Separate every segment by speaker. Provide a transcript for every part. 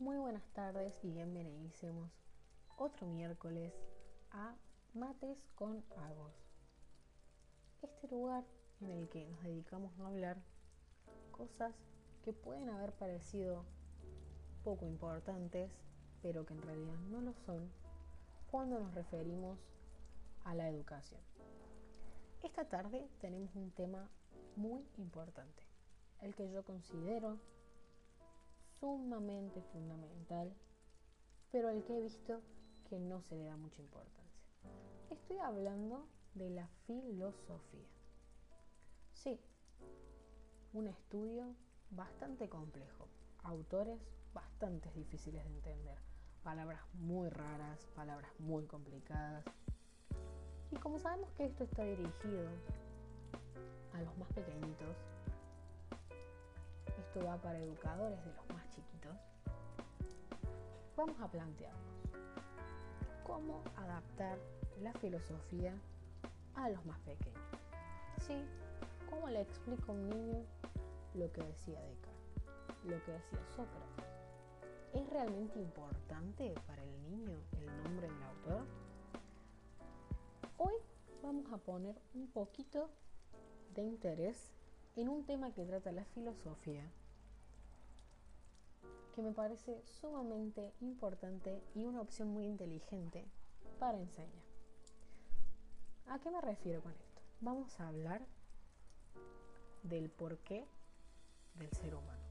Speaker 1: Muy buenas tardes y bienvenidísimos otro miércoles a Mates con Agos. Este lugar en el que nos dedicamos a hablar cosas que pueden haber parecido poco importantes, pero que en realidad no lo son cuando nos referimos a la educación. Esta tarde tenemos un tema muy importante, el que yo considero sumamente fundamental, pero al que he visto que no se le da mucha importancia. Estoy hablando de la filosofía. Sí, un estudio bastante complejo, autores bastante difíciles de entender, palabras muy raras, palabras muy complicadas. Y como sabemos que esto está dirigido a los más pequeñitos, esto va para educadores de los más chiquitos, vamos a plantearnos cómo adaptar la filosofía a los más pequeños. Sí, cómo le explico a un niño lo que decía Descartes, lo que decía Sócrates. ¿Es realmente importante para el niño el nombre del autor? Hoy vamos a poner un poquito de interés en un tema que trata la filosofía, que me parece sumamente importante y una opción muy inteligente para enseñar. ¿A qué me refiero con esto? Vamos a hablar del porqué del ser humano.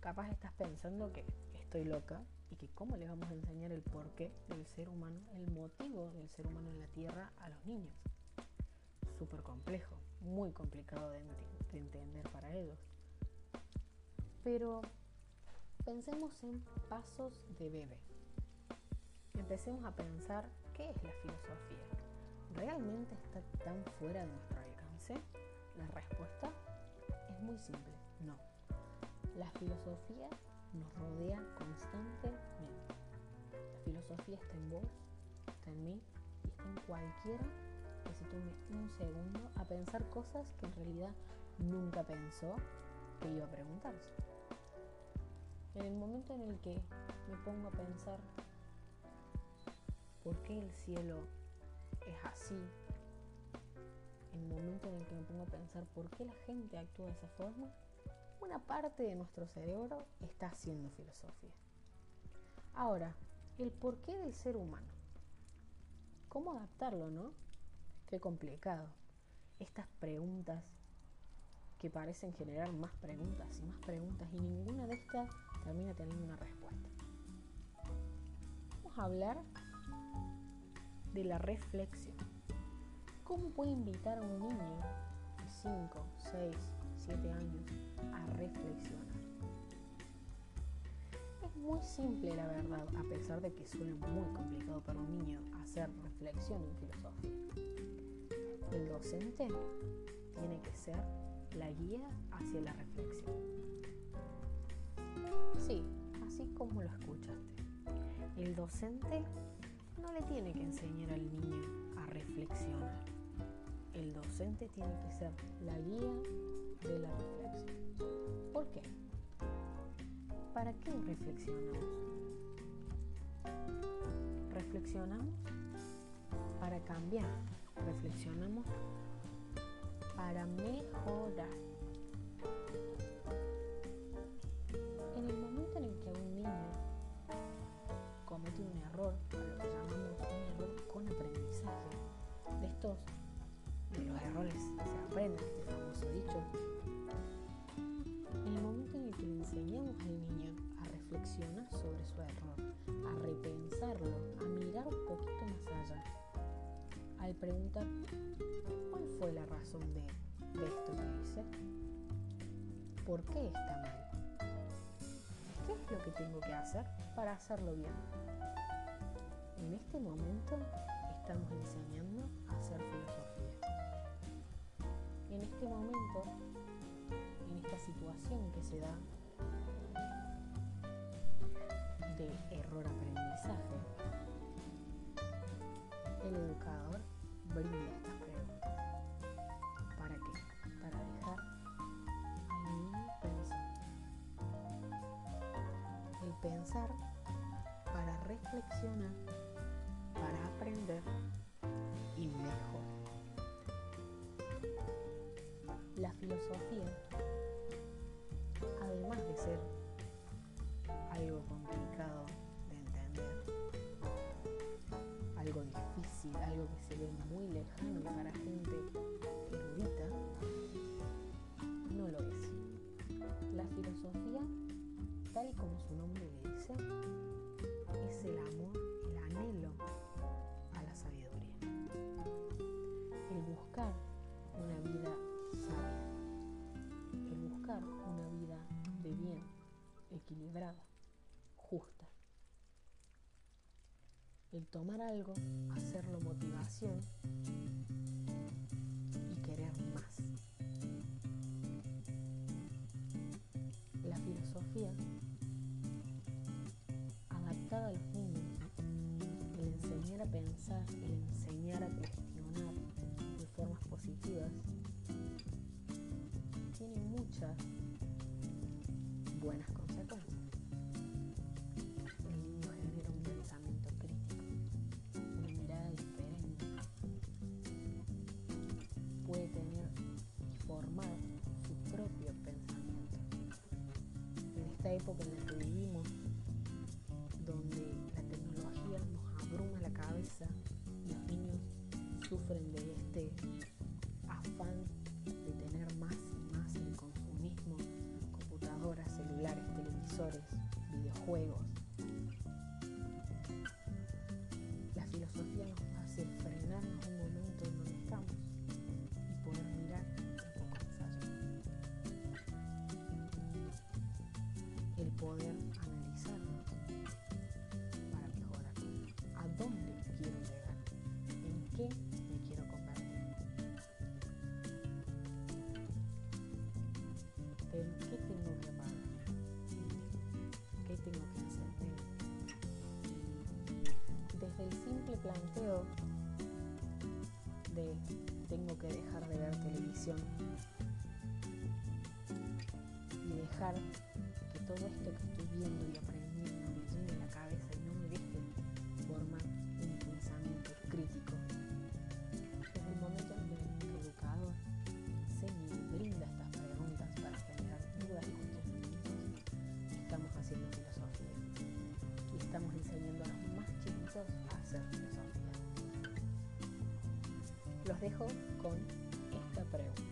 Speaker 1: Capaz estás pensando que estoy loca y que cómo le vamos a enseñar el porqué del ser humano, el motivo del ser humano en la Tierra a los niños. Súper complejo, muy complicado de, de entender para ellos. Pero pensemos en pasos de bebé. Empecemos a pensar qué es la filosofía. ¿Realmente está tan fuera de nuestro alcance? La respuesta es muy simple, no. La filosofía nos rodea constantemente. La filosofía está en vos, está en mí y está en cualquiera que se tome un segundo a pensar cosas que en realidad nunca pensó que iba a preguntarse. En el momento en el que me pongo a pensar por qué el cielo es así, en el momento en el que me pongo a pensar por qué la gente actúa de esa forma, una parte de nuestro cerebro está haciendo filosofía. Ahora, el porqué del ser humano. ¿Cómo adaptarlo, no? Qué complicado. Estas preguntas que parecen generar más preguntas y más preguntas y ninguna de estas termina teniendo una respuesta. Vamos a hablar de la reflexión. ¿Cómo puede invitar a un niño de 5, 6, 7 años a reflexionar? Es muy simple la verdad, a pesar de que suena muy complicado para un niño hacer reflexión en filosofía. El docente tiene que ser la guía hacia la reflexión. Sí, así como lo escuchaste. El docente no le tiene que enseñar al niño a reflexionar. El docente tiene que ser la guía de la reflexión. ¿Por qué? ¿Para qué reflexionamos? Reflexionamos para cambiar. Reflexionamos para mejorar. De estos, de los errores se aprende, este famoso dicho, en el momento en el que le enseñamos al niño a reflexionar sobre su error, a repensarlo, a mirar un poquito más allá, al preguntar cuál fue la razón de esto que hice, por qué está mal, qué es lo que tengo que hacer para hacerlo bien. En este momento estamos enseñando a hacer filosofía. En este momento, en esta situación que se da de error-aprendizaje, el educador brinda estas preguntas. ¿Para qué? Para dejar al niño. El pensar, para reflexionar, aprender y mejorar. La filosofía, además de ser algo complicado de entender, algo difícil, algo que se ve muy lejano para gente erudita, no lo es. La filosofía, tal y como su nombre le dice, es el amor, equilibrada, justa. El tomar algo, hacerlo motivación y querer más. La filosofía adaptada a los niños, el enseñar a pensar, el enseñar a cuestionar de formas positivas, tiene muchas buenas época en la que vivimos, donde la tecnología nos abruma la cabeza, los niños sufren de este afán de tener más y más el consumismo, computadoras, celulares, televisores, videojuegos. La filosofía planteo de tengo que dejar de ver televisión y dejar que todo esto que estoy viendo y aprendiendo me llene la cabeza y no me deje formar un pensamiento crítico. Desde el momento en que el educador enseña y brinda estas preguntas para generar dudas y cuestionamientos, estamos haciendo filosofía y estamos enseñando a los más chiquitos a hacer. Los dejo con esta pregunta.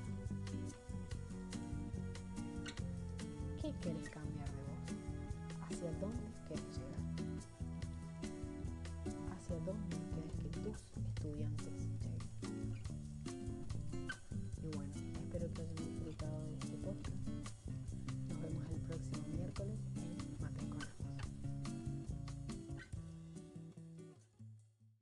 Speaker 1: ¿Qué querés cambiar de vos? ¿Hacia dónde querés llegar? ¿Hacia dónde querés que tus estudiantes